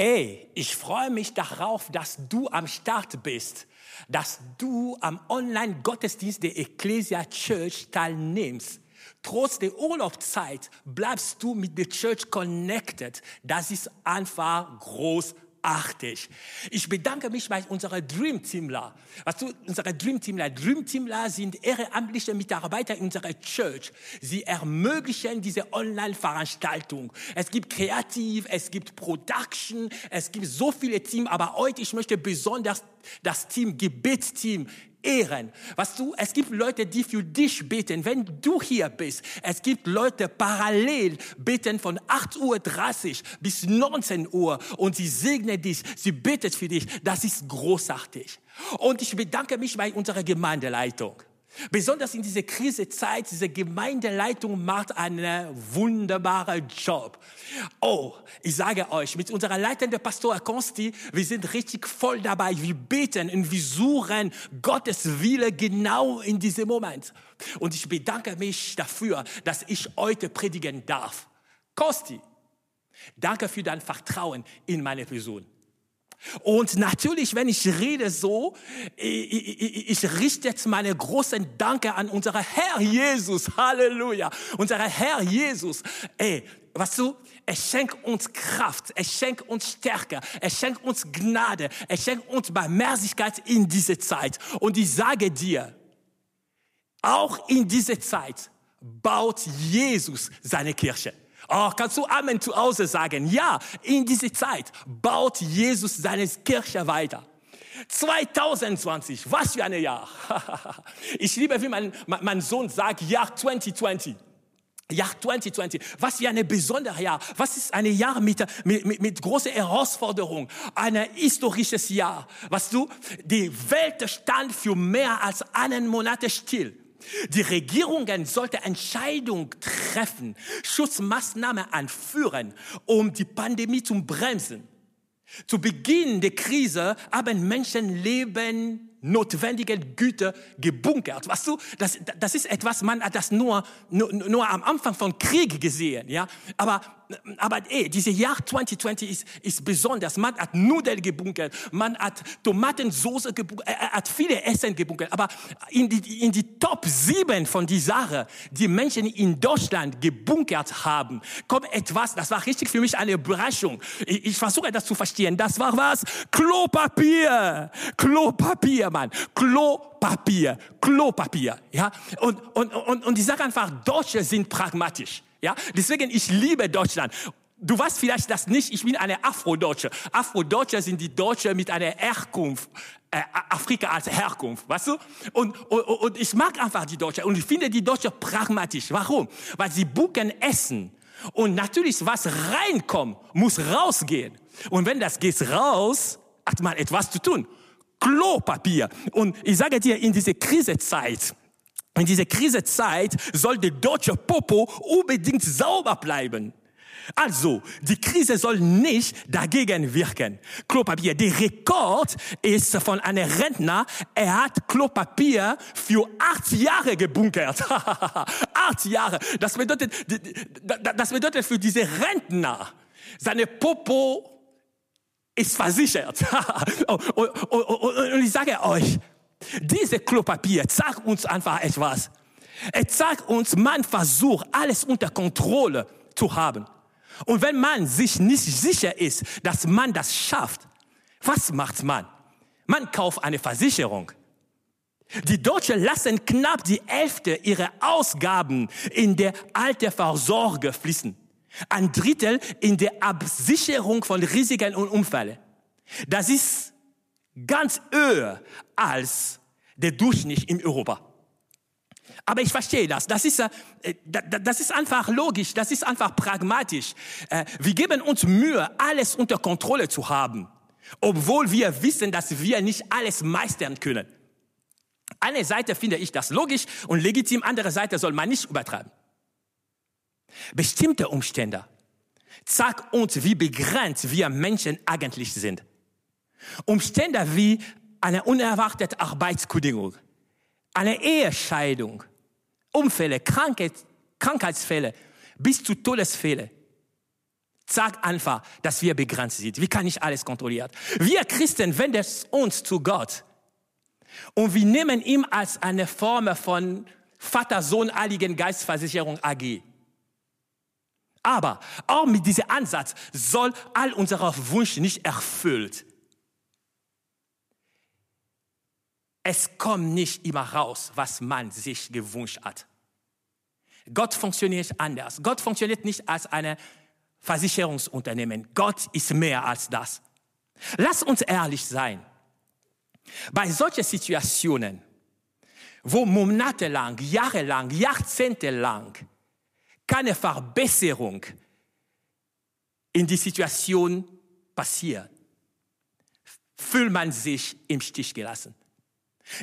Ey, ich freue mich darauf, dass du am Start bist, dass du am Online-Gottesdienst der Ecclesia Church teilnimmst. Trotz der Urlaubszeit bleibst du mit der Church connected. Das ist einfach großartig großartig. Ich bedanke mich bei unserer Dream Teamler. Weißt du, unsere Dream Teamler, Dream Teamler sind ehrenamtliche Mitarbeiter in unserer Church. Sie ermöglichen diese Online-Veranstaltung. Es gibt Kreativ, es gibt Production, es gibt so viele Teams, aber heute, ich möchte besonders das Team, Gebetsteam ehren. Was du, es gibt Leute, die für dich beten, wenn du hier bist. Es gibt Leute parallel beten von 8.30 Uhr bis 19 Uhr und sie segnen dich, sie betet für dich. Das ist großartig. Und ich bedanke mich bei unserer Gemeindeleitung. Besonders in dieser Krisezeit, diese Gemeindeleitung macht einen wunderbaren Job. Oh, ich sage euch, mit unserer leitenden Pastor Konsti, wir sind richtig voll dabei. Wir beten und wir suchen Gottes Wille genau in diesem Moment. Und ich bedanke mich dafür, dass ich heute predigen darf. Konsti, danke für dein Vertrauen in meine Person. Und natürlich, wenn ich rede so, ich, ich, ich richte jetzt meine großen Danke an unseren Herr Jesus. Halleluja. Unser Herr Jesus. Ey, weißt du, er schenkt uns Kraft, er schenkt uns Stärke, er schenkt uns Gnade, er schenkt uns Barmherzigkeit in dieser Zeit. Und ich sage dir, auch in dieser Zeit baut Jesus seine Kirche. Oh, kannst du Amen zu Hause sagen? Ja, in dieser Zeit baut Jesus seine Kirche weiter. 2020, was für ein Jahr. Ich liebe, wie mein, mein Sohn sagt, Jahr 2020. Jahr 2020, was für ein besonderes Jahr. Was ist ein Jahr mit, mit, mit, großer Herausforderung, ein historisches Jahr. Was du, die Welt stand für mehr als einen Monat still. Die Regierungen sollten Entscheidungen treffen, Schutzmaßnahmen anführen, um die Pandemie zu bremsen. Zu Beginn der Krise haben Menschenleben notwendige Güter gebunkert. Weißt du, das, das ist etwas, man hat das nur, nur, nur am Anfang von Krieg gesehen, ja. Aber, aber ey, dieses Jahr 2020 ist, ist besonders. Man hat Nudeln gebunkert, man hat Tomatensauce gebunkert, er hat viele Essen gebunkert. Aber in die, in die Top 7 von die Sache, die Menschen in Deutschland gebunkert haben, kommt etwas, das war richtig für mich eine Überraschung. Ich, ich versuche das zu verstehen. Das war was? Klopapier! Klopapier! Mann. Klopapier, Klopapier, ja. Und, und, und, und ich sage einfach, Deutsche sind pragmatisch, ja. Deswegen, ich liebe Deutschland. Du weißt vielleicht das nicht, ich bin eine Afrodeutsche. Afrodeutsche sind die Deutsche mit einer Herkunft, äh, Afrika als Herkunft, weißt du? Und, und, und ich mag einfach die Deutsche und ich finde die Deutsche pragmatisch. Warum? Weil sie buchen Essen. Und natürlich, was reinkommt, muss rausgehen. Und wenn das geht raus, hat man etwas zu tun. Klopapier. Und ich sage dir, in dieser Krisezeit, in dieser Krisezeit soll der deutsche Popo unbedingt sauber bleiben. Also, die Krise soll nicht dagegen wirken. Klopapier. Der Rekord ist von einem Rentner. Er hat Klopapier für acht Jahre gebunkert. acht Jahre. Das bedeutet, das bedeutet für diese Rentner, seine Popo ist versichert. und, und, und, und ich sage euch, diese Klopapier sagt uns einfach etwas. Es sagt uns, man versucht, alles unter Kontrolle zu haben. Und wenn man sich nicht sicher ist, dass man das schafft, was macht man? Man kauft eine Versicherung. Die Deutschen lassen knapp die Hälfte ihrer Ausgaben in der Altersvorsorge fließen ein Drittel in der Absicherung von Risiken und Unfällen. Das ist ganz höher als der Durchschnitt in Europa. Aber ich verstehe das. Das ist, äh, das ist einfach logisch, das ist einfach pragmatisch. Äh, wir geben uns Mühe, alles unter Kontrolle zu haben, obwohl wir wissen, dass wir nicht alles meistern können. Eine Seite finde ich das logisch und legitim, andere Seite soll man nicht übertreiben. Bestimmte Umstände zeigen uns, wie begrenzt wir Menschen eigentlich sind. Umstände wie eine unerwartete Arbeitskündigung, eine Ehescheidung, Unfälle, Krankheit, Krankheitsfälle bis zu Todesfälle Sag einfach, dass wir begrenzt sind. Wie kann ich alles kontrollieren? Wir Christen wenden uns zu Gott. Und wir nehmen ihn als eine Form von Vater, Sohn, Heiligen Geistversicherung AG. Aber auch mit diesem Ansatz soll all unsere Wünsche nicht erfüllt. Es kommt nicht immer raus, was man sich gewünscht hat. Gott funktioniert anders. Gott funktioniert nicht als ein Versicherungsunternehmen. Gott ist mehr als das. Lass uns ehrlich sein. Bei solchen Situationen, wo monatelang, jahrelang, jahrzehntelang keine Verbesserung in die Situation passiert, fühlt man sich im Stich gelassen.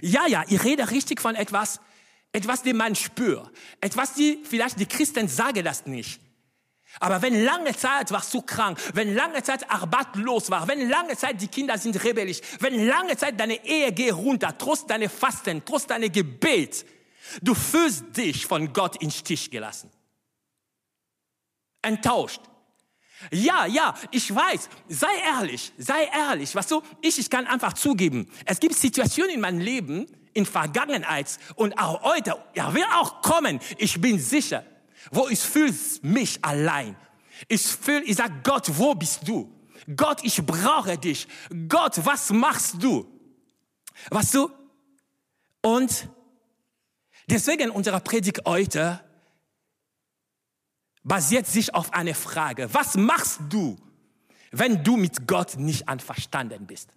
Ja, ja, ich rede richtig von etwas, etwas, dem man spürt. Etwas, die vielleicht die Christen sagen das nicht. Aber wenn lange Zeit warst du krank, wenn lange Zeit arbeitslos war, wenn lange Zeit die Kinder sind rebellisch, wenn lange Zeit deine Ehe geht runter, trotz deine Fasten, trotz deine Gebet, du fühlst dich von Gott in Stich gelassen. Enttäuscht. Ja, ja, ich weiß. Sei ehrlich, sei ehrlich. Weißt du, ich, ich kann einfach zugeben. Es gibt Situationen in meinem Leben, in Vergangenheit und auch heute, er will auch kommen. Ich bin sicher wo ich fühle mich allein. Ich fühle, ich sage, Gott, wo bist du? Gott, ich brauche dich. Gott, was machst du? Weißt du? Und deswegen unsere Predigt heute basiert sich auf eine Frage. Was machst du, wenn du mit Gott nicht einverstanden bist?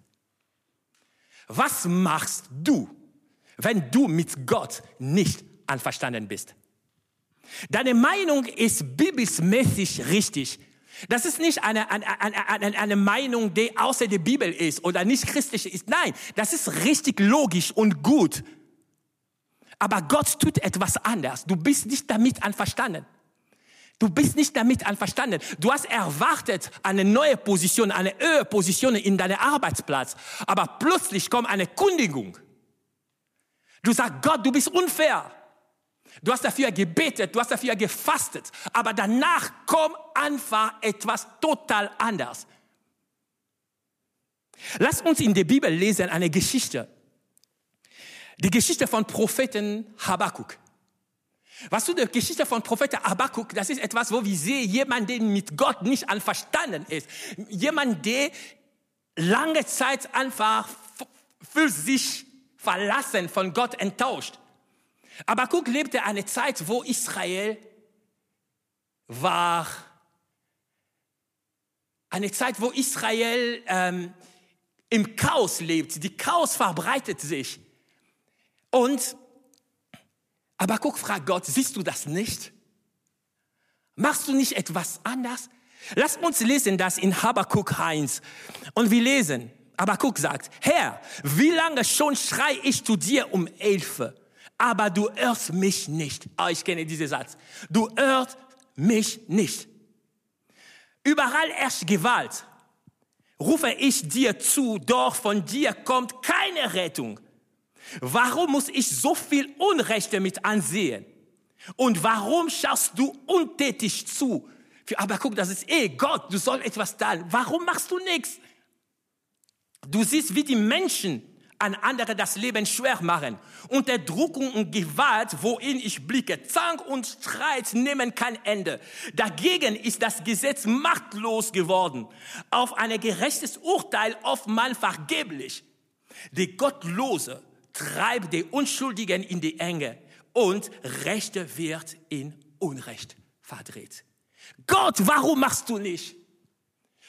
Was machst du, wenn du mit Gott nicht einverstanden bist? Deine Meinung ist bibelsmäßig richtig. Das ist nicht eine, eine, eine, eine Meinung, die außer der Bibel ist oder nicht christlich ist. Nein, das ist richtig logisch und gut. Aber Gott tut etwas anders. Du bist nicht damit einverstanden. Du bist nicht damit einverstanden. Du hast erwartet eine neue Position, eine höhere Position in deinem Arbeitsplatz. Aber plötzlich kommt eine Kündigung. Du sagst, Gott, du bist unfair. Du hast dafür gebetet, du hast dafür gefastet, aber danach kommt einfach etwas total anders. Lass uns in der Bibel lesen eine Geschichte. Die Geschichte von Propheten Habakkuk. Was du, die Geschichte von Propheten Habakkuk, das ist etwas, wo wir sehen, jemand, der mit Gott nicht einverstanden ist. Jemand, der lange Zeit einfach für sich verlassen, von Gott enttäuscht. Aber guck, lebte eine Zeit, wo Israel war, eine Zeit, wo Israel ähm, im Chaos lebt. Die Chaos verbreitet sich. Und aber guck, fragt Gott, siehst du das nicht? Machst du nicht etwas anders? Lass uns lesen das in Habakkuk 1. Und wir lesen, Habakkuk sagt, Herr, wie lange schon schrei ich zu dir um Hilfe? aber du hörst mich nicht. Oh, ich kenne diesen Satz. Du hörst mich nicht. Überall herrscht Gewalt. Rufe ich dir zu, doch von dir kommt keine Rettung. Warum muss ich so viel Unrechte mit ansehen? Und warum schaust du untätig zu? Aber guck, das ist eh Gott, du sollst etwas tun. Warum machst du nichts? Du siehst, wie die Menschen an andere das Leben schwer machen. Unterdrückung und Gewalt, wohin ich blicke, Zank und Streit nehmen kein Ende. Dagegen ist das Gesetz machtlos geworden. Auf ein gerechtes Urteil oftmals vergeblich. Die Gottlose treibt die Unschuldigen in die Enge und Rechte wird in Unrecht verdreht. Gott, warum machst du nicht?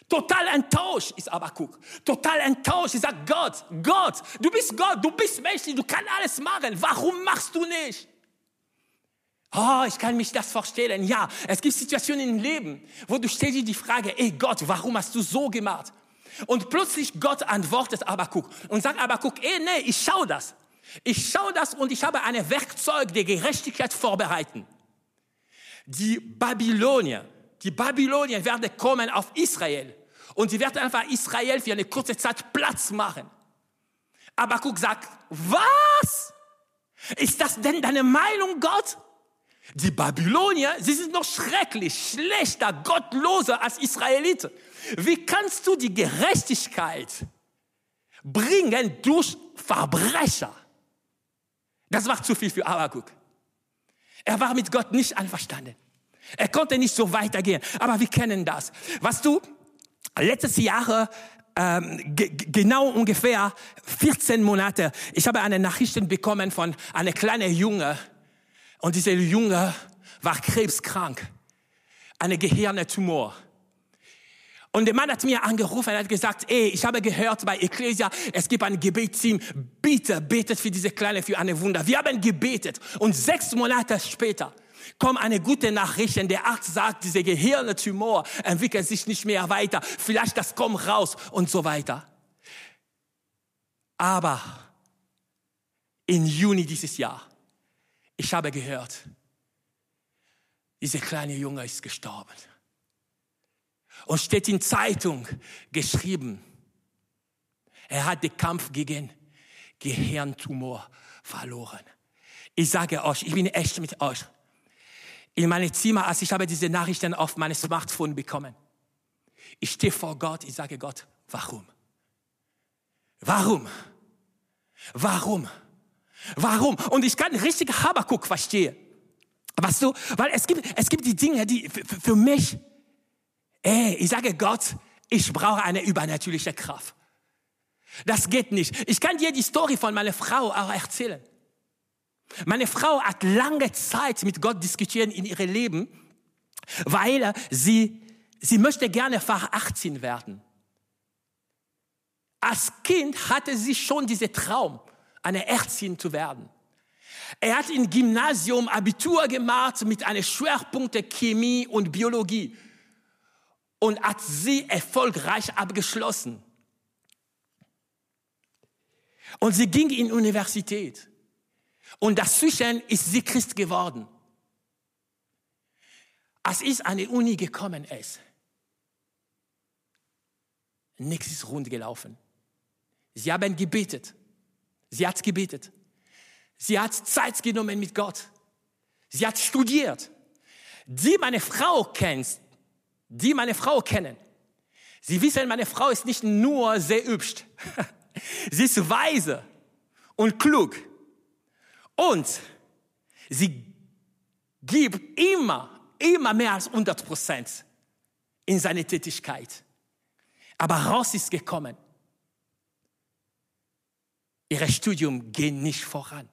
Total enttäuscht ist Abakuk. Total enttäuscht. Ich sage, Gott, Gott, du bist Gott, du bist menschlich, du kannst alles machen. Warum machst du nicht? Oh, ich kann mich das vorstellen. Ja, es gibt Situationen im Leben, wo du stellst dir die Frage, ey Gott, warum hast du so gemacht? Und plötzlich Gott antwortet Abakuk und sagt Abakuk, ey, nee, ich schau das. Ich schau das und ich habe ein Werkzeug der Gerechtigkeit vorbereiten. Die Babylonier, die Babylonier werden kommen auf Israel und sie werden einfach Israel für eine kurze Zeit Platz machen. Aber guck, sagt, was? Ist das denn deine Meinung, Gott? Die Babylonier, sie sind noch schrecklich, schlechter, gottloser als Israeliten. Wie kannst du die Gerechtigkeit bringen durch Verbrecher? Das war zu viel für Habakuk. Er war mit Gott nicht einverstanden. Er konnte nicht so weitergehen. Aber wir kennen das. Was du letztes Jahr ähm, genau ungefähr 14 Monate, ich habe eine Nachricht bekommen von einer kleinen Junge und dieser Junge war krebskrank, eine Gehirntumor. Und der Mann hat mir angerufen und hat gesagt, ey, ich habe gehört bei Ecclesia, es gibt ein Gebetsteam, bitte betet für diese Kleine für eine Wunder. Wir haben gebetet und sechs Monate später kommt eine gute Nachricht, denn der Arzt sagt, dieser Gehirntumor entwickelt sich nicht mehr weiter, vielleicht das kommt raus und so weiter. Aber im Juni dieses Jahr, ich habe gehört, dieser kleine Junge ist gestorben. Und steht in Zeitung geschrieben, er hat den Kampf gegen Gehirntumor verloren. Ich sage euch, ich bin echt mit euch. In meinem Zimmer, als ich habe diese Nachrichten auf meinem Smartphone bekommen. Ich stehe vor Gott, ich sage Gott, warum? Warum? Warum? Warum? Und ich kann richtig Habakuk verstehen. Weißt du, weil es gibt, es gibt die Dinge, die für, für mich Ey, ich sage Gott, ich brauche eine übernatürliche Kraft. Das geht nicht. Ich kann dir die Story von meiner Frau auch erzählen. Meine Frau hat lange Zeit mit Gott diskutieren in ihrem Leben, weil sie, sie möchte gerne Fach 18 werden. Als Kind hatte sie schon diesen Traum, eine Ärztin zu werden. Er hat im Gymnasium Abitur gemacht mit einem Schwerpunkt Chemie und Biologie und hat sie erfolgreich abgeschlossen. Und sie ging in die Universität. Und dazwischen ist sie Christ geworden. Als ich an die Uni gekommen ist, nichts ist rund gelaufen. Sie haben gebetet. Sie hat gebetet. Sie hat Zeit genommen mit Gott. Sie hat studiert. Die meine Frau kennt, die meine Frau kennen, sie wissen, meine Frau ist nicht nur sehr hübsch, sie ist weise und klug und sie gibt immer, immer mehr als 100 Prozent in seine Tätigkeit. Aber raus ist gekommen. Ihr Studium geht nicht voran.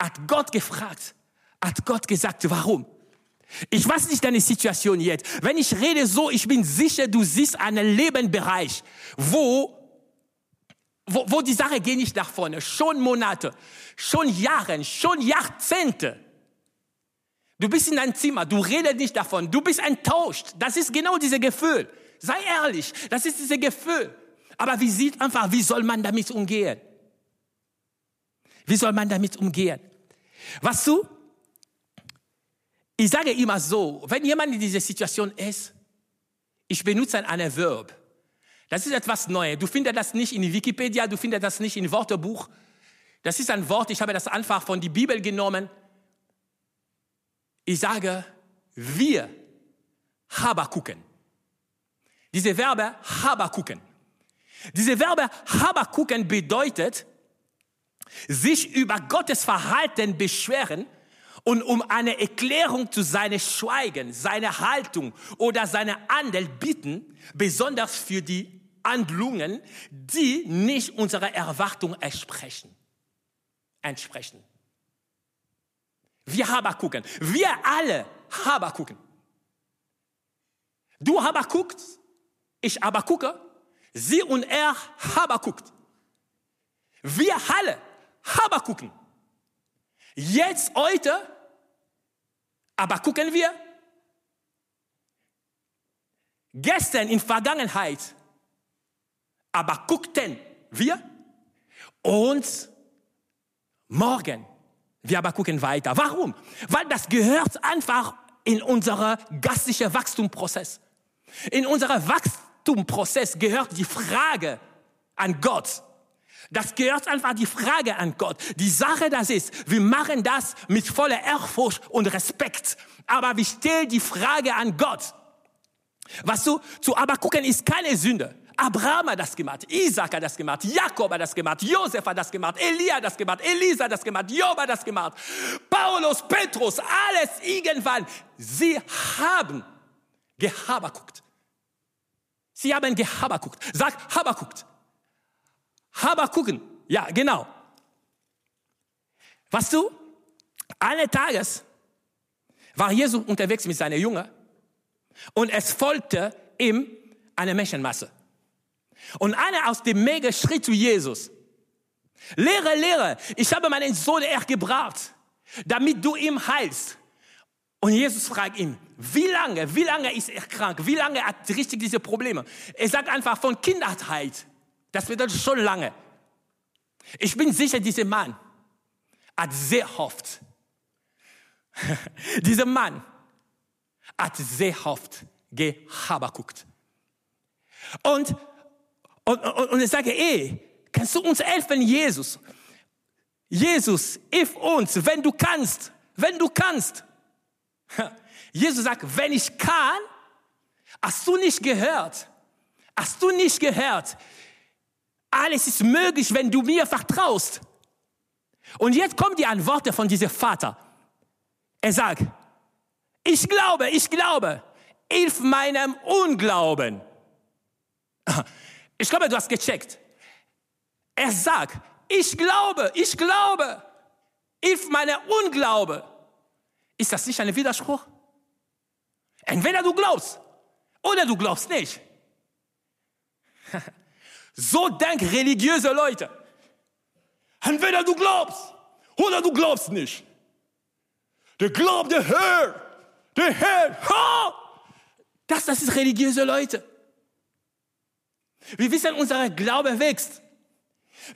Hat Gott gefragt, hat Gott gesagt, warum? Ich weiß nicht deine Situation jetzt. Wenn ich rede so, ich bin sicher, du siehst einen Lebensbereich, wo, wo, wo die Sache geht nicht nach vorne. Schon Monate, schon Jahre, schon Jahrzehnte. Du bist in deinem Zimmer, du redest nicht davon, du bist enttäuscht. Das ist genau dieses Gefühl. Sei ehrlich, das ist dieses Gefühl. Aber wie sieht einfach, wie soll man damit umgehen? Wie soll man damit umgehen? Was du? Ich sage immer so, wenn jemand in dieser Situation ist, ich benutze ein Verb. Das ist etwas Neues. Du findest das nicht in Wikipedia, du findest das nicht in Wörterbuch. Das ist ein Wort, ich habe das einfach von der Bibel genommen. Ich sage, wir Habakuken. Diese Verbe Habakuken. Diese Verbe Habakuken bedeutet, sich über Gottes Verhalten beschweren und um eine Erklärung zu seinem Schweigen, seiner Haltung oder seiner Handel bitten, besonders für die Handlungen, die nicht unserer Erwartung entsprechen. entsprechen. Wir gucken. Wir alle gucken. Du guckt, ich gucke, sie und er guckt. Wir alle gucken. Jetzt, heute, aber gucken wir, gestern in Vergangenheit, aber guckten wir und morgen, wir aber gucken weiter. Warum? Weil das gehört einfach in unseren geistlichen Wachstumprozess. In unserem Wachstumprozess gehört die Frage an Gott, Das gehört einfach die Frage an Gott. Die Sache das ist, wir machen das mit voller Ehrfurcht und Respekt. Aber wir stellen die Frage an Gott. Was du zu aber gucken ist keine Sünde. Abraham hat das gemacht, Isaac hat das gemacht, Jakob hat das gemacht, Josef hat das gemacht, Elia hat das gemacht, Elisa hat das gemacht, Job hat das gemacht, Paulus, Petrus, alles irgendwann. Sie haben gehaberguckt. Sie haben gehaberguckt. Sag Haberguckt. Habergucken. Ja, genau. Was du? Eines Tages war Jesus unterwegs mit seiner Jünger und es folgte ihm eine Menschenmasse. Und einer aus dem Menge schrie zu Jesus, Lehre, Lehre, ich habe meinen Sohn ergebracht, damit du ihm heilst. Und Jesus fragt ihn, wie lange, wie lange ist er krank? Wie lange hat er richtig diese Probleme? Er sagt einfach von Kindheit. Das bedeutet schon lange. Ich bin sicher, dieser Mann hat sehr oft, dieser Mann hat sehr oft gehaberguckt. Und und, und, und ich sage, ey, kannst du uns helfen, Jesus? Jesus, hilf uns, wenn du kannst, wenn du kannst. Jesus sagt, wenn ich kann, hast du nicht gehört? Hast du nicht gehört? Alles ist möglich, wenn du mir vertraust. Und jetzt kommt die Antwort von diesem Vater. Er sagt, ich glaube, ich glaube, hilf meinem Unglauben. Ich glaube, du hast gecheckt. Er sagt, ich glaube, ich glaube, hilf meiner Unglaube. Ist das nicht ein Widerspruch? Entweder du glaubst oder du glaubst nicht. so denken religiöse Leute. Entweder du glaubst oder du glaubst nicht. Der Glaub, der Herr, der Herr, ha! Das, das ist religiöse Leute. Wir wissen, unser Glaube wächst.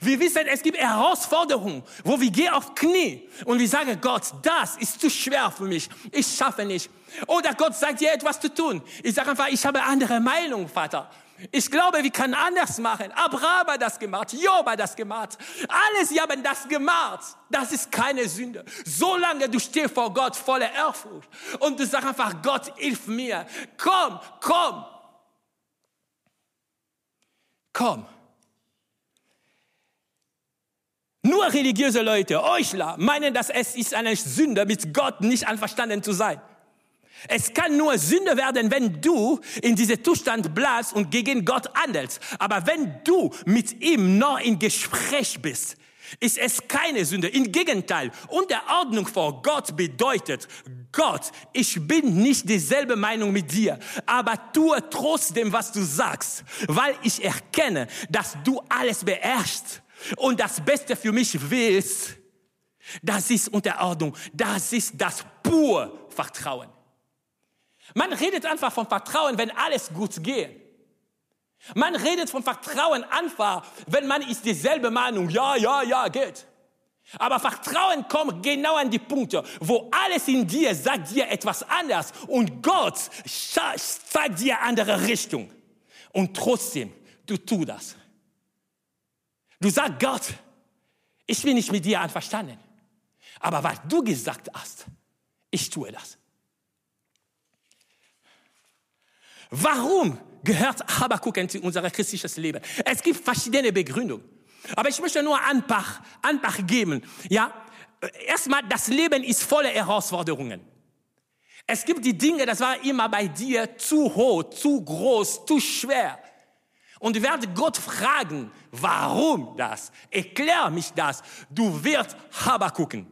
Wir wissen, es gibt Herausforderungen, wo wir gehen auf Knie und wir sagen, Gott, das ist zu schwer für mich. Ich schaffe nicht. Oder Gott sagt dir etwas zu tun. Ich sage einfach, ich habe andere Meinung, Vater. Ich glaube, wir können anders machen. Abraham hat das gemacht, Job hat das gemacht. Alle, sie haben das gemacht. Das ist keine Sünde. Solange du stehst vor Gott voller Ehrfurcht und du sagst einfach, Gott, hilf mir. Komm, komm, komm. Nur religiöse Leute, Euchler, meinen, dass es ist eine Sünde, mit Gott nicht einverstanden zu sein. Es kann nur Sünde werden, wenn du in diesem Zustand bleibst und gegen Gott handelst. Aber wenn du mit ihm noch in Gespräch bist, ist es keine Sünde. Im Gegenteil, Unterordnung vor Gott bedeutet, Gott, ich bin nicht dieselbe Meinung mit dir, aber tue trotzdem, was du sagst, weil ich erkenne, dass du alles beherrschst und das Beste für mich willst. Das ist Unterordnung. Das ist das pure Vertrauen. Man redet einfach von Vertrauen, wenn alles gut geht. Man redet von Vertrauen einfach, wenn man ist dieselbe Meinung, ja, ja, ja, geht. Aber Vertrauen kommt genau an die Punkte, wo alles in dir sagt dir etwas anders und Gott zeigt dir andere Richtung. Und trotzdem, du tu das. Du sagst Gott, ich bin nicht mit dir einverstanden. Aber was du gesagt hast, ich tue das. Warum gehört Habakkuk in unser christliches Leben? Es gibt verschiedene Begründungen. Aber ich möchte nur ein paar geben. Ja, erstmal, das Leben ist voller Herausforderungen. Es gibt die Dinge, das war immer bei dir zu hoch, zu groß, zu schwer. Und du wirst Gott fragen, warum das? Erklär mich das. Du wirst Habakuken.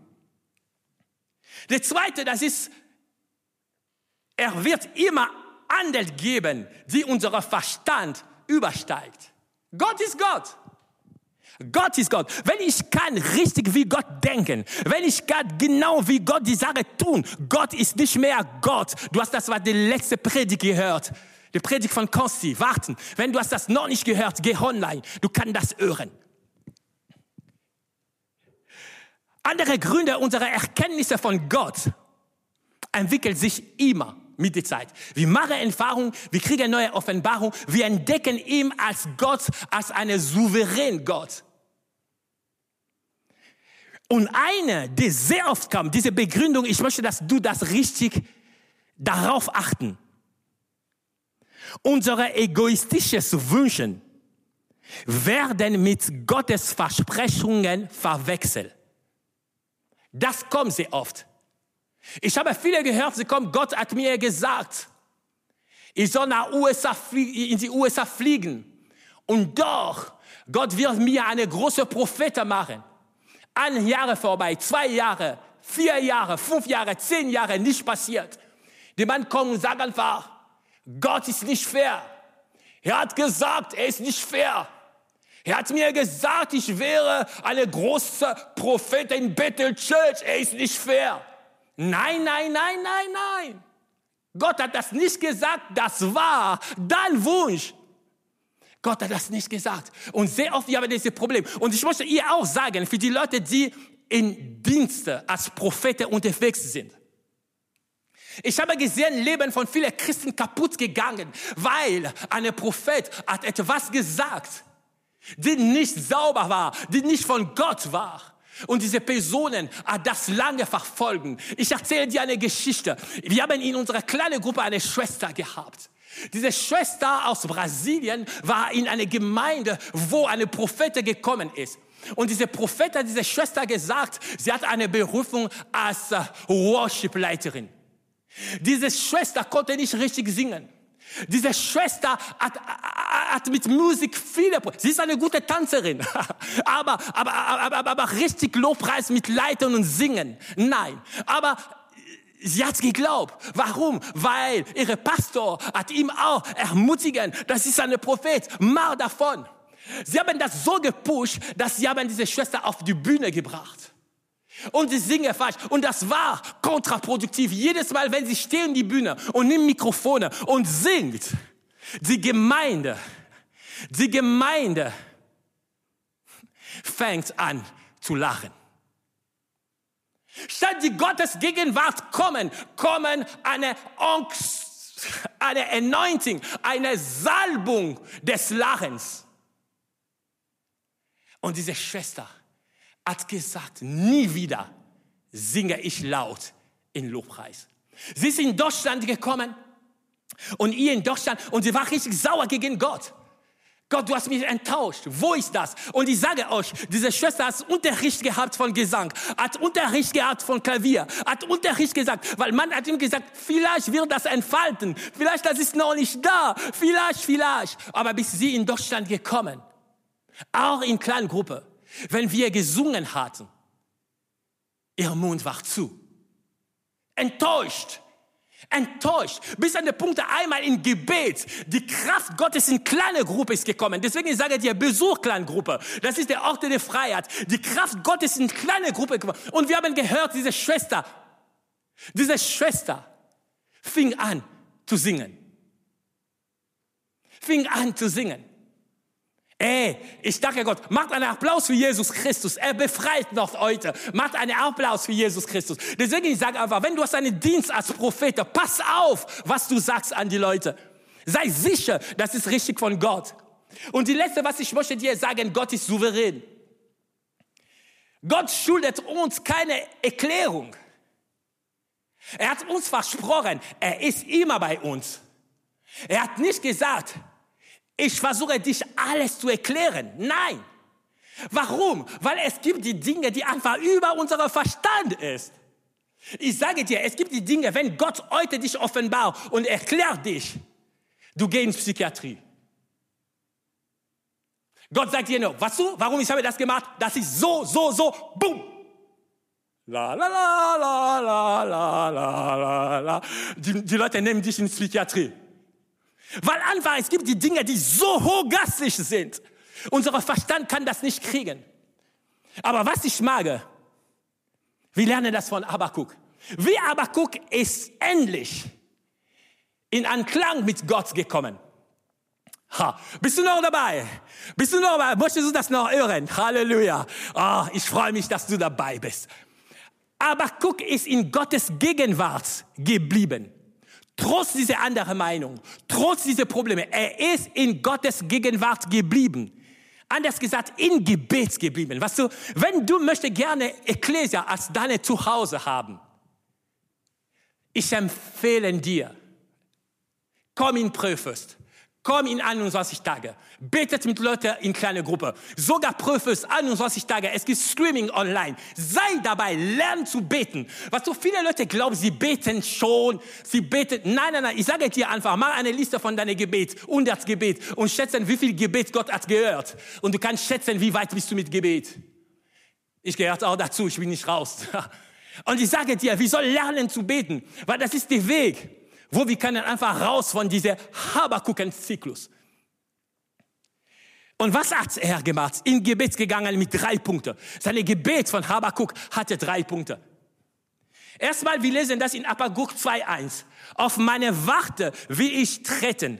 Der zweite, das ist, er wird immer Handel geben, die unser Verstand übersteigt. Gott ist Gott. Gott ist Gott. Wenn ich kann richtig wie Gott denken, wenn ich kann genau wie Gott die Sache tun, Gott ist nicht mehr Gott. Du hast das war die letzte Predigt gehört. Die Predigt von Konsti. Warten. Wenn du hast das noch nicht gehört, geh online. Du kannst das hören. Andere Gründe unserer Erkenntnisse von Gott entwickeln sich immer mit der Zeit. Wir machen Erfahrung, wir kriegen neue Offenbarung, wir entdecken ihn als Gott, als einen souveränen Gott. Und eine, die sehr oft kam, diese Begründung, ich möchte, dass du das richtig darauf achten. Unsere egoistisches Wünschen werden mit Gottes Versprechungen verwechselt. Das kommt sehr oft. Ich habe viele gehört, sie kommen, Gott hat mir gesagt, ich soll nach USA in die USA fliegen. Und doch, Gott wird mir eine große Prophete machen. Ein Jahre vorbei, zwei Jahre, vier Jahre, fünf Jahre, zehn Jahre, nicht passiert. Die Mann kommt und sagt einfach, Gott ist nicht fair. Er hat gesagt, er ist nicht fair. Er hat mir gesagt, ich wäre eine große Prophet in Bethel Church. Er ist nicht fair. Nein, nein, nein, nein, nein. Gott hat das nicht gesagt, das war dein Wunsch. Gott hat das nicht gesagt. Und sehr oft haben wir dieses Problem. Und ich möchte ihr auch sagen, für die Leute, die in Dienste als Propheten unterwegs sind. Ich habe gesehen, Leben von vielen Christen kaputt gegangen, weil ein Prophet hat etwas gesagt, die nicht sauber war, die nicht von Gott war. Und diese Personen hat das lange verfolgen. Ich erzähle dir eine Geschichte. Wir haben in unserer kleinen Gruppe eine Schwester gehabt. Diese Schwester aus Brasilien war in einer Gemeinde, wo eine Prophete gekommen ist. Und diese Prophet hat diese Schwester gesagt, sie hat eine Berufung als äh, Worship-Leiterin. Diese Schwester konnte nicht richtig singen. Diese Schwester hat, hat mit Musik viele, sie ist eine gute Tanzerin, aber, aber, aber, aber, aber richtig Lobpreis mit Leitern und Singen. Nein, aber Sie hat geglaubt. Warum? Weil ihre Pastor hat ihm auch ermutigen, das ist ein Prophet, mach davon. Sie haben das so gepusht, dass sie haben diese Schwester auf die Bühne gebracht. Und sie singen falsch. Und das war kontraproduktiv. Jedes Mal, wenn sie stehen die Bühne und nimmt Mikrofone und singt, die Gemeinde, die Gemeinde fängt an zu lachen. Statt die Gottes Gegenwart kommen, kommen eine Angst, eine Anointing, eine Salbung des Lachens. Und diese Schwester hat gesagt, nie wieder singe ich laut in Lobpreis. Sie ist in Deutschland gekommen und ihr in Deutschland und sie war richtig sauer gegen Gott. Gott, du hast mich enttäuscht. Wo ist das? Und ich sage euch, diese Schwester hat Unterricht gehabt von Gesang, hat Unterricht gehabt von Klavier, hat Unterricht gesagt, weil man hat ihm gesagt, vielleicht wird das entfalten, vielleicht das ist noch nicht da, vielleicht, vielleicht. Aber bis sie in Deutschland gekommen, auch in Kleingruppe, wenn wir gesungen hatten, ihr Mund war zu. Enttäuscht enttäuscht, bis an der Punkt einmal in Gebet die Kraft Gottes in kleine Gruppe ist gekommen. Deswegen sage ich dir, Besuch Kleingruppe. Das ist der Ort der Freiheit. Die Kraft Gottes in kleine Gruppe gekommen. Und wir haben gehört, diese Schwester, diese Schwester fing an zu singen. Fing an zu singen. Ey, ich danke Gott. Macht einen Applaus für Jesus Christus. Er befreit noch heute. Macht einen Applaus für Jesus Christus. Deswegen ich sage einfach, wenn du hast einen Dienst als Prophet, pass auf, was du sagst an die Leute. Sei sicher, das ist richtig von Gott. Und die letzte, was ich möchte dir sagen, Gott ist souverän. Gott schuldet uns keine Erklärung. Er hat uns versprochen, er ist immer bei uns. Er hat nicht gesagt, ich versuche dich alles zu erklären. Nein. Warum? Weil es gibt die Dinge, die einfach über unseren Verstand ist. Ich sage dir, es gibt die Dinge, wenn Gott heute dich offenbart und erklärt dich, du gehst in Psychiatrie. Gott sagt dir nur, was du, warum ich habe das gemacht? Das ist so, so, so, boom. La, la, la, la, la, la, la, la. Die, die Leute nehmen dich in Psychiatrie. Weil einfach, es gibt die Dinge, die so hochgassig sind. Unser Verstand kann das nicht kriegen. Aber was ich mag, wir lernen das von Abakuk. Wie Abakuk ist endlich in Anklang mit Gott gekommen. Ha, bist du noch dabei? Bist du noch dabei? Möchtest du das noch hören? Halleluja. Oh, ich freue mich, dass du dabei bist. Abakuk ist in Gottes Gegenwart geblieben. Trotz dieser anderen Meinung, trotz dieser Probleme, er ist in Gottes Gegenwart geblieben. Anders gesagt, in Gebet geblieben. Weißt du, wenn du möchtest gerne Ecclesia als deine Zuhause haben, ich empfehle dir, komm in Prüfest. Komm in 21 Tage. Betet mit Leuten in kleine Gruppe. Sogar Prüfest 21 Tage. Es gibt Streaming online. Sei dabei, lern zu beten. Was so viele Leute glauben, sie beten schon. Sie beten. Nein, nein, nein. Ich sage dir einfach, mach eine Liste von deinem Gebet, 100 Gebet und schätzen, wie viel Gebet Gott hat gehört. Und du kannst schätzen, wie weit bist du mit Gebet. Ich gehöre auch dazu. Ich bin nicht raus. Und ich sage dir, wir sollen lernen zu beten, weil das ist der Weg wo wir können einfach raus von diesem Habakuken-Zyklus. Und was hat er gemacht? In Gebet gegangen mit drei Punkten. Seine Gebet von Habakuk hatte drei Punkte. Erstmal, wir lesen das in Habakuk 2.1. Auf meine Warte will ich treten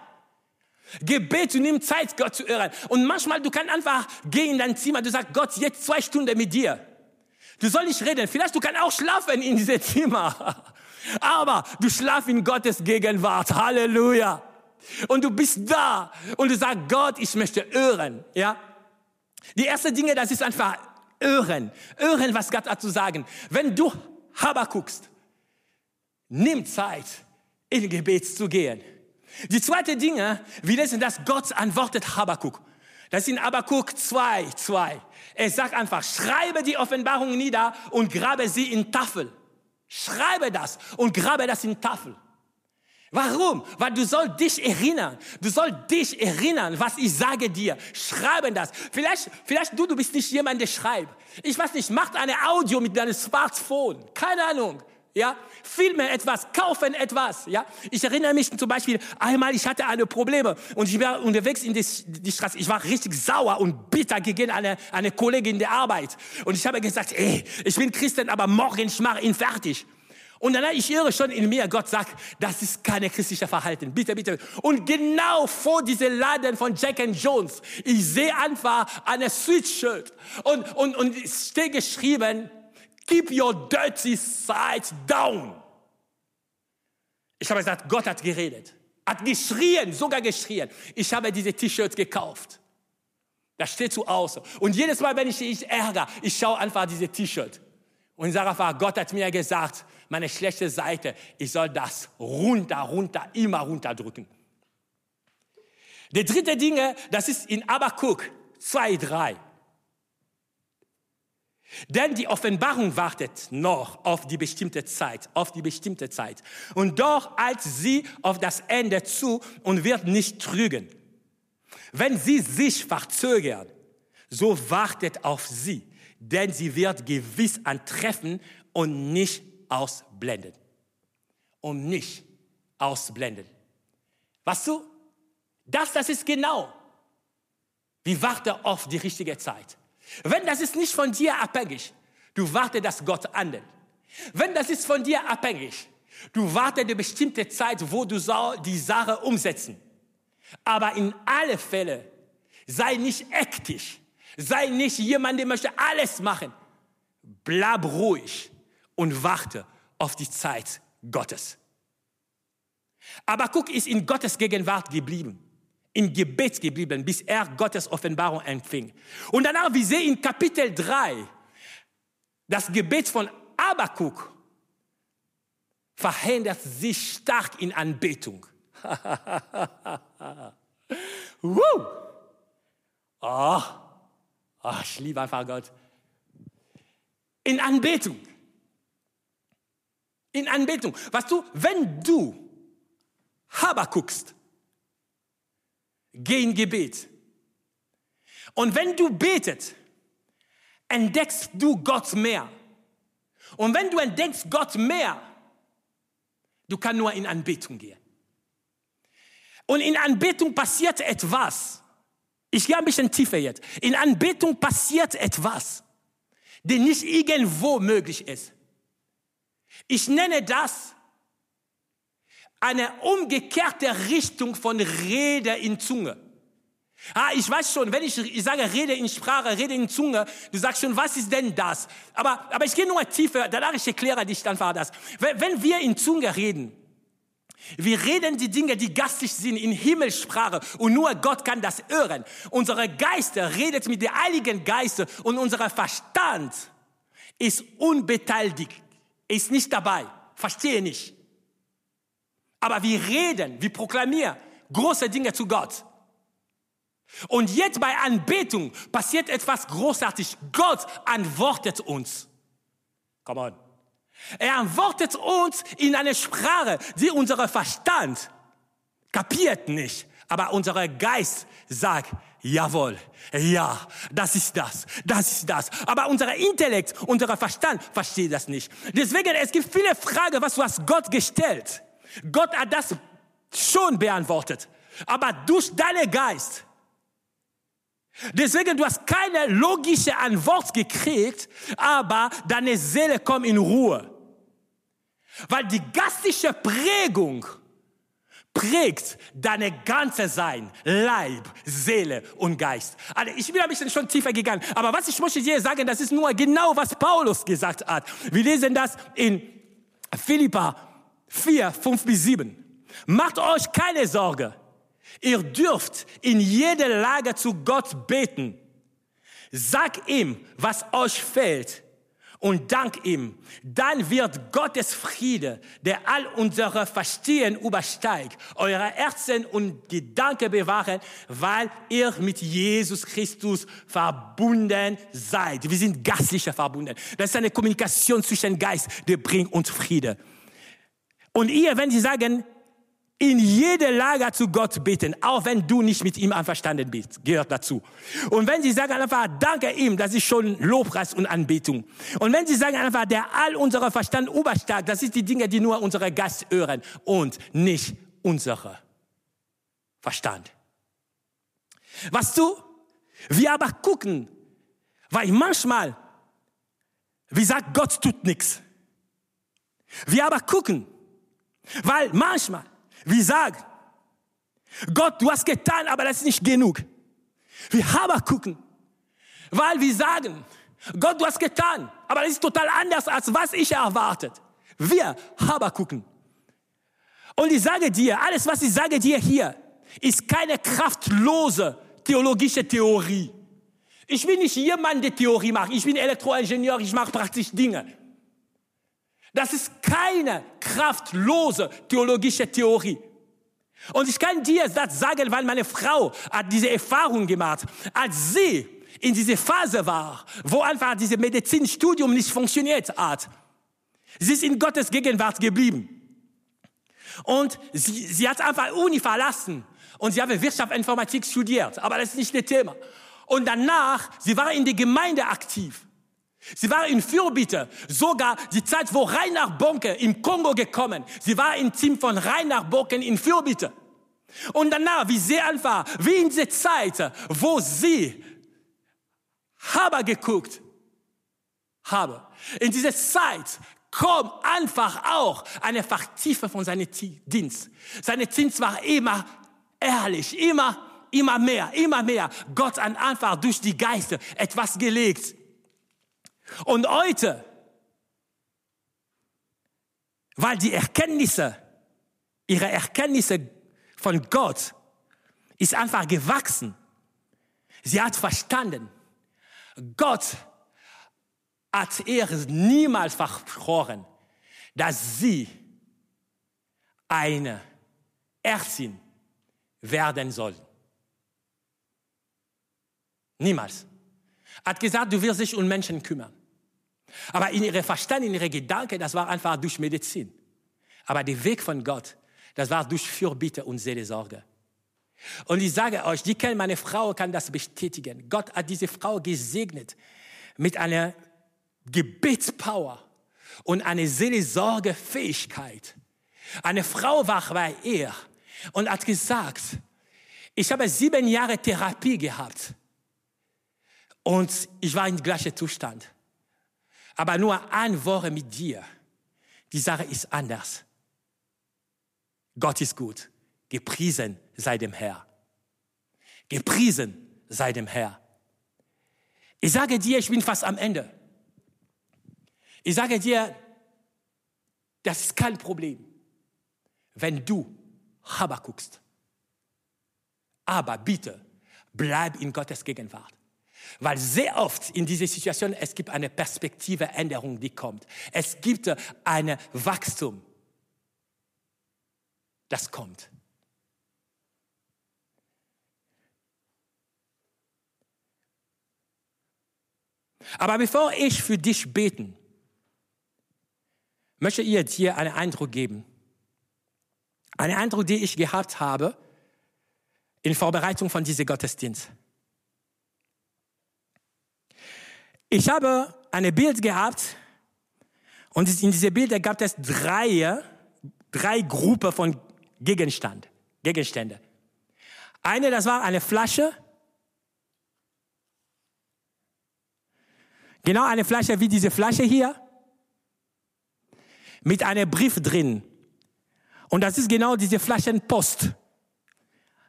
Gebet, du nimmst Zeit, Gott zu hören. Und manchmal, du kannst einfach gehen in dein Zimmer, du sagst, Gott, jetzt zwei Stunden mit dir. Du sollst nicht reden. Vielleicht du kannst auch schlafen in diesem Zimmer. Aber du schlafst in Gottes Gegenwart. Halleluja. Und du bist da. Und du sagst, Gott, ich möchte hören. Ja? Die erste Dinge, das ist einfach hören. Hören, was Gott hat zu sagen. Wenn du Habakukst, nimm Zeit, in Gebet zu gehen. Die zweite Dinge, wir lesen, dass Gott antwortet Habakuk. Das ist in Habakuk 2, 2. Er sagt einfach, schreibe die Offenbarung nieder und grabe sie in Tafel. Schreibe das und grabe das in Tafel. Warum? Weil du sollst dich erinnern. Du sollst dich erinnern, was ich sage dir. Schreibe das. Vielleicht, vielleicht du, du bist nicht jemand, der schreibt. Ich weiß nicht, macht eine Audio mit deinem Smartphone. Keine Ahnung ja, filmen etwas, kaufen etwas, ja. Ich erinnere mich zum Beispiel, einmal ich hatte eine Probleme und ich war unterwegs in die, die Straße, ich war richtig sauer und bitter gegen eine, eine Kollegin der Arbeit und ich habe gesagt, ey, ich bin Christen, aber morgen ich mache ihn fertig. Und dann ich höre schon in mir, Gott sagt, das ist keine christliche Verhalten. Bitte, bitte. Und genau vor diesem Laden von Jack and Jones, ich sehe einfach eine Sweatshirt und, und, und es steht geschrieben, Keep your dirty sides down. Ich habe gesagt, Gott hat geredet, hat geschrien, sogar geschrien. Ich habe diese T-Shirts gekauft. Das steht zu Hause. Und jedes Mal, wenn ich mich ärgere, ich schaue einfach diese T-Shirt. Und sage einfach, Gott hat mir gesagt, meine schlechte Seite, ich soll das runter, runter, immer runterdrücken. Der dritte Dinge, das ist in Abakuk 2, 3. Denn die Offenbarung wartet noch auf die bestimmte Zeit, auf die bestimmte Zeit. Und doch eilt sie auf das Ende zu und wird nicht trügen. Wenn sie sich verzögert, so wartet auf sie, denn sie wird gewiss antreffen und nicht ausblenden. Und nicht ausblenden. Weißt du, das, das ist genau. Wir warten auf die richtige Zeit. Wenn das ist nicht von dir abhängig, du warte, dass Gott handelt. Wenn das ist von dir abhängig, du warte eine bestimmte Zeit, wo du die Sache umsetzen. Aber in alle Fälle sei nicht hektisch, sei nicht jemand, der möchte alles machen. Bleib ruhig und warte auf die Zeit Gottes. Aber guck, ist in Gottes Gegenwart geblieben im Gebet geblieben, bis er Gottes Offenbarung empfing. Und danach, wir sehen in Kapitel 3, das Gebet von Abakuk verhindert sich stark in Anbetung. Woo! Oh. oh, ich liebe einfach Gott. In Anbetung. In Anbetung. Weißt du, wenn du Habakukst, Geh in Gebet. Und wenn du betet, entdeckst du Gott mehr. Und wenn du entdeckst Gott mehr, du kannst nur in Anbetung gehen. Und in Anbetung passiert etwas. Ich gehe ein bisschen tiefer jetzt. In Anbetung passiert etwas, der nicht irgendwo möglich ist. Ich nenne das eine umgekehrte Richtung von Rede in Zunge. Ah, ich weiß schon, wenn ich, ich sage, rede in Sprache, rede in Zunge, du sagst schon, was ist denn das? Aber, aber ich gehe nur tiefer, danach ich erkläre dich einfach das. Wenn, wenn wir in Zunge reden, wir reden die Dinge, die gastig sind, in Himmelssprache und nur Gott kann das hören. Unsere Geister redet mit der Heiligen Geist und unser Verstand ist unbeteiligt, ist nicht dabei, verstehe nicht. Aber wir reden, wir proklamieren große Dinge zu Gott. Und jetzt bei Anbetung passiert etwas großartig. Gott antwortet uns. Come on. Er antwortet uns in eine Sprache, die unser Verstand kapiert nicht. Aber unser Geist sagt, jawohl, ja, das ist das, das ist das. Aber unser Intellekt, unser Verstand versteht das nicht. Deswegen, es gibt viele Fragen, was du hast Gott gestellt. Gott hat das schon beantwortet. Aber durch deinen Geist, Deswegen, du hast keine logische Antwort gekriegt, aber deine Seele kommt in Ruhe. Weil die geistliche Prägung prägt deine ganze Sein, Leib, Seele und Geist. Also ich bin ein bisschen schon tiefer gegangen, aber was ich möchte dir sagen, das ist nur genau, was Paulus gesagt hat. Wir lesen das in Philippa 4, 5 bis 7. Macht euch keine Sorge. Ihr dürft in jeder Lage zu Gott beten. Sag ihm, was euch fehlt und dank ihm. Dann wird Gottes Friede, der all unsere Verstehen übersteigt, eure Herzen und Gedanken bewahren, weil ihr mit Jesus Christus verbunden seid. Wir sind geistlicher verbunden. Das ist eine Kommunikation zwischen Geist, der bringt uns Friede. Und ihr, wenn Sie sagen, in jeder Lage zu Gott beten, auch wenn du nicht mit ihm einverstanden bist, gehört dazu. Und wenn sie sagen einfach, danke ihm, das ist schon Lobpreis und Anbetung. Und wenn sie sagen einfach, der all unsere Verstand übersteigt, das ist die Dinge, die nur unsere Geist hören und nicht unsere Verstand. Was du? Wir aber gucken, weil manchmal, wie sagt Gott tut nichts. Wir aber gucken, weil manchmal wir sagen, Gott, du hast getan, aber das ist nicht genug. Wir haben gucken, weil wir sagen, Gott, du hast getan, aber das ist total anders, als was ich erwartet. Wir haben gucken. Und ich sage dir, alles, was ich sage dir hier, ist keine kraftlose theologische Theorie. Ich bin nicht jemand, der Theorie macht. Ich bin Elektroingenieur, ich mache praktisch Dinge. Das ist keine kraftlose theologische Theorie. Und ich kann dir das sagen, weil meine Frau hat diese Erfahrung gemacht. Als sie in diese Phase war, wo einfach dieses Medizinstudium nicht funktioniert hat, sie ist in Gottes Gegenwart geblieben. Und sie, sie hat einfach Uni verlassen und sie hat Wirtschaftsinformatik studiert, aber das ist nicht das Thema. Und danach, sie war in der Gemeinde aktiv. Sie war in Fürbitte, sogar die Zeit, wo Reinhard Bonke im Kongo gekommen. Sie war im Team von Reinhard Bonke in Fürbitte. Und danach, wie sie einfach, wie in der Zeit, wo sie habe geguckt, habe. In dieser Zeit kommt einfach auch eine Vertiefung von seinem Dienst. Seine Dienst war immer ehrlich, immer, immer mehr, immer mehr. Gott hat einfach durch die Geister etwas gelegt. Und heute, weil die Erkenntnisse, ihre Erkenntnisse von Gott ist einfach gewachsen. Sie hat verstanden, Gott hat ihr niemals versprochen, dass sie eine Ärztin werden soll. Niemals. Hat gesagt, du wirst dich um Menschen kümmern. Aber in ihre Verstand, in ihre Gedanken, das war einfach durch Medizin. Aber der Weg von Gott, das war durch Fürbitte und Seelsorge. Und ich sage euch, die kennen meine Frau, kann das bestätigen. Gott hat diese Frau gesegnet mit einer Gebetspower und einer Seelsorgefähigkeit. Eine Frau war bei ihr und hat gesagt, ich habe sieben Jahre Therapie gehabt und ich war im gleichen Zustand. Aber nur eine Woche mit dir Die Sache ist anders. Gott ist gut. Gepriesen sei dem Herr. Gepriesen sei dem Herr. Ich sage dir, ich bin fast am Ende. Ich sage dir, das ist kein Problem, wenn du guckst. Aber bitte, bleib in Gottes Gegenwart. Weil sehr oft in dieser Situation, es gibt eine Perspektiveänderung, die kommt. Es gibt ein Wachstum, das kommt. Aber bevor ich für dich beten, möchte ich dir einen Eindruck geben. Einen Eindruck, den ich gehabt habe in Vorbereitung von diesem Gottesdienst. Ich habe ein Bild gehabt und in diesem Bild gab es drei, drei Gruppen von Gegenstand, Gegenstände. Eine, das war eine Flasche, Genau eine Flasche wie diese Flasche hier. Mit einem Brief drin. Und das ist genau diese Flaschenpost.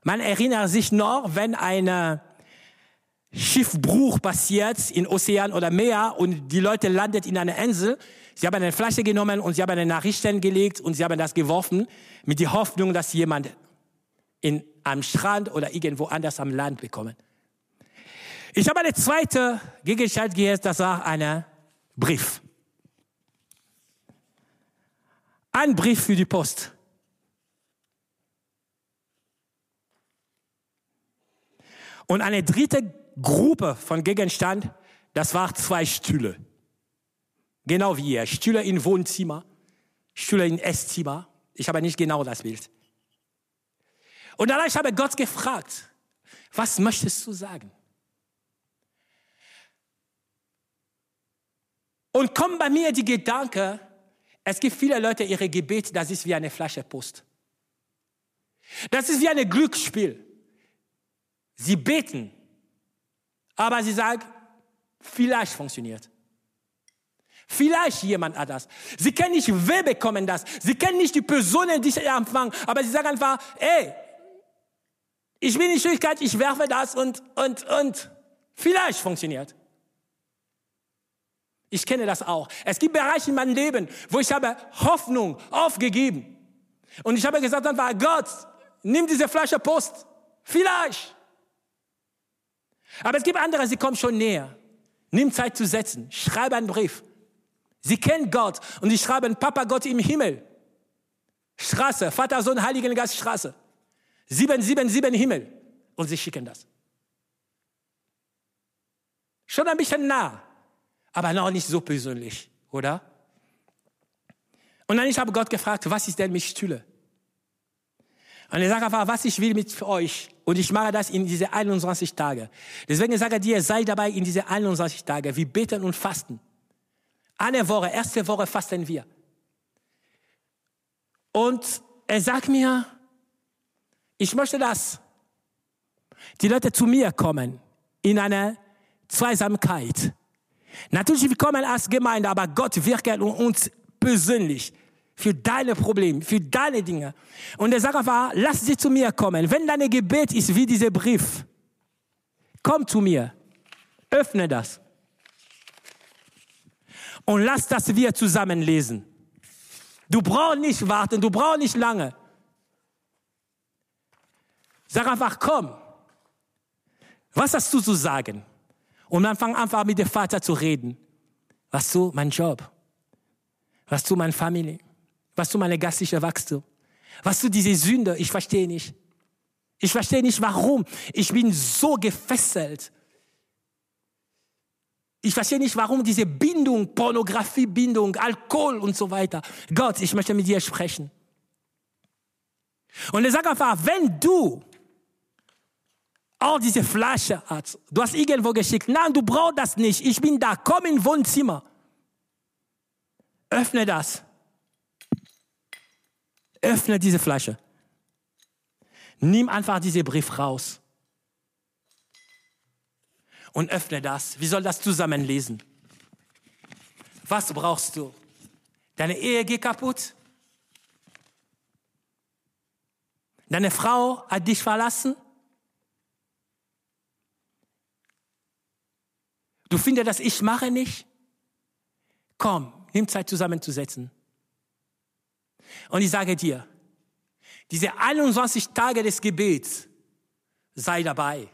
Man erinnert sich noch, wenn ein Schiffbruch passiert in Ozean oder Meer und die Leute landet in einer Insel. Sie haben eine Flasche genommen und sie haben eine Nachrichten gelegt und sie haben das geworfen mit der Hoffnung, dass jemand in, am Strand oder irgendwo anders am Land bekommen. Ich habe eine zweite Gegenstand gehört, das war ein Brief. Ein Brief für die Post. Und eine dritte Gruppe von Gegenstand, das war zwei Stühle. Genau wie ihr. Stühle in Wohnzimmer, Stühle in Esszimmer. Ich habe nicht genau das Bild. Und dann habe ich Gott gefragt, was möchtest du sagen? Und kommt bei mir die Gedanke, es gibt viele Leute, ihre Gebet, das ist wie eine Flasche Post. Das ist wie ein Glücksspiel. Sie beten, aber sie sagen, vielleicht funktioniert. Vielleicht jemand hat das. Sie können nicht wer bekommen das. Sie kennen nicht die Personen, die sie empfangen, aber sie sagen einfach, ey, ich bin in Schwierigkeit, ich werfe das und, und, und vielleicht funktioniert. Ich kenne das auch. Es gibt Bereiche in meinem Leben, wo ich habe Hoffnung aufgegeben. Und ich habe gesagt, war Gott, nimm diese Flasche Post. Vielleicht. Aber es gibt andere, sie kommen schon näher. Nimm Zeit zu setzen. Schreibe einen Brief. Sie kennen Gott und sie schreiben Papa Gott im Himmel. Straße, Vater, Sohn, Heiligen Geist, Straße. 777 Himmel. Und sie schicken das. Schon ein bisschen nah aber noch nicht so persönlich, oder? Und dann ich habe Gott gefragt, was ist denn mit Stühle? Und er sagt einfach, was ich will mit euch. Und ich mache das in diese 21 Tage. Deswegen sage ich dir, sei dabei in diese 21 Tage. Wir beten und fasten. Eine Woche, erste Woche fasten wir. Und er sagt mir, ich möchte, dass die Leute zu mir kommen in eine Zweisamkeit. Natürlich, wir kommen als Gemeinde, aber Gott wirkt uns persönlich für deine Probleme, für deine Dinge. Und er sagt einfach, lass sie zu mir kommen. Wenn dein Gebet ist wie dieser Brief, komm zu mir, öffne das und lass das wir zusammen lesen. Du brauchst nicht warten, du brauchst nicht lange. Sag einfach, komm. Was hast du zu sagen? Und dann fang einfach mit dem Vater zu reden. Was du, mein Job? Was du, meine Familie? Was du, meine geistliche Wachstum? Was du, diese Sünde? Ich verstehe nicht. Ich verstehe nicht, warum. Ich bin so gefesselt. Ich verstehe nicht, warum diese Bindung, Pornografiebindung, Alkohol und so weiter. Gott, ich möchte mit dir sprechen. Und er sagt einfach, wenn du auch diese Flasche hat. Du hast irgendwo geschickt. Nein, du brauchst das nicht. Ich bin da. Komm in Wohnzimmer. Öffne das. Öffne diese Flasche. Nimm einfach diesen Brief raus. Und öffne das. Wie soll das zusammenlesen? Was brauchst du? Deine Ehe geht kaputt. Deine Frau hat dich verlassen. Du findest das Ich mache nicht. Komm, nimm Zeit zusammenzusetzen. Und ich sage dir, diese 21 Tage des Gebets, sei dabei.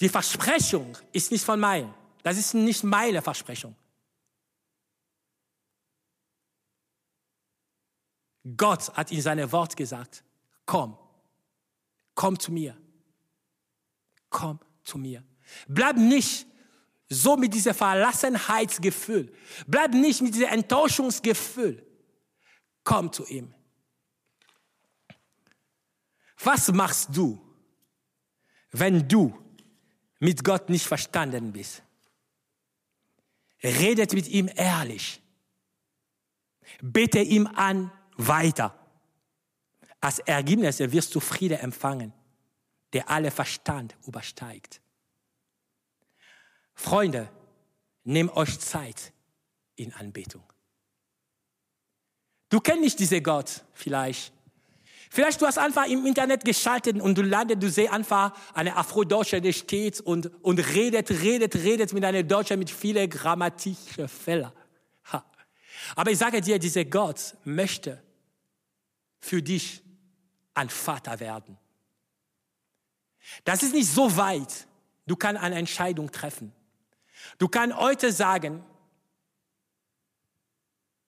Die Versprechung ist nicht von mir. Das ist nicht meine Versprechung. Gott hat in seinem Wort gesagt, komm, komm zu mir. Komm zu mir. Bleib nicht so mit diesem Verlassenheitsgefühl. Bleib nicht mit diesem Enttäuschungsgefühl. Komm zu ihm. Was machst du, wenn du mit Gott nicht verstanden bist? Redet mit ihm ehrlich. Bete ihm an weiter. Als Ergebnis wirst du Friede empfangen, der alle Verstand übersteigt. Freunde, nehmt euch Zeit in Anbetung. Du kennst nicht diesen Gott vielleicht. Vielleicht du hast einfach im Internet geschaltet und du landest, du siehst einfach eine Afrodeutsche, die steht und, und redet, redet, redet mit einer Deutschen mit vielen grammatischen Fehlern. Aber ich sage dir, dieser Gott möchte für dich ein Vater werden. Das ist nicht so weit. Du kannst eine Entscheidung treffen. Du kannst heute sagen,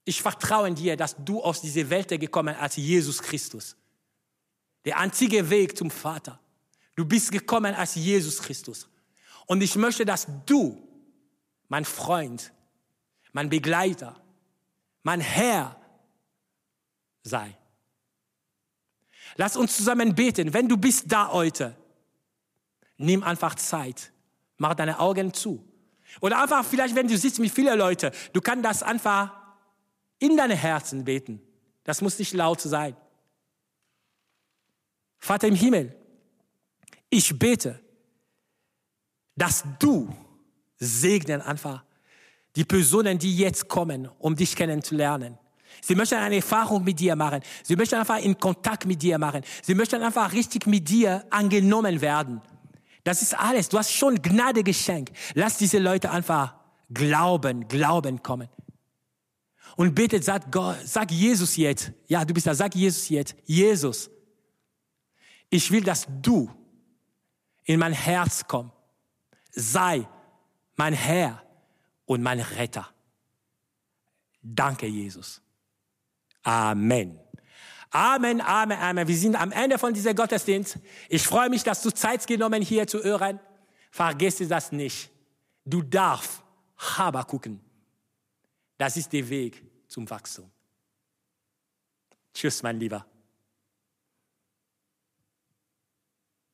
ich vertraue dir, dass du aus dieser Welt gekommen bist als Jesus Christus. Der einzige Weg zum Vater. Du bist gekommen als Jesus Christus. Und ich möchte, dass du, mein Freund, mein Begleiter, mein Herr sei. Lass uns zusammen beten. Wenn du bist da heute, nimm einfach Zeit. Mach deine Augen zu. Oder einfach vielleicht, wenn du sitzt mit vielen Leuten, du kannst das einfach in deine Herzen beten. Das muss nicht laut sein. Vater im Himmel, ich bete, dass du segnen einfach die Personen, die jetzt kommen, um dich kennenzulernen. Sie möchten eine Erfahrung mit dir machen. Sie möchten einfach in Kontakt mit dir machen. Sie möchten einfach richtig mit dir angenommen werden. Das ist alles. Du hast schon Gnade geschenkt. Lass diese Leute einfach glauben, glauben kommen. Und betet, sag, Gott, sag Jesus jetzt. Ja, du bist da. Sag Jesus jetzt. Jesus, ich will, dass du in mein Herz kommst. Sei mein Herr und mein Retter. Danke, Jesus. Amen. Amen, Amen, Amen. Wir sind am Ende von dieser Gottesdienst. Ich freue mich, dass du Zeit genommen hier zu hören. Vergiss das nicht. Du darfst aber gucken. Das ist der Weg zum Wachstum. Tschüss, mein Lieber.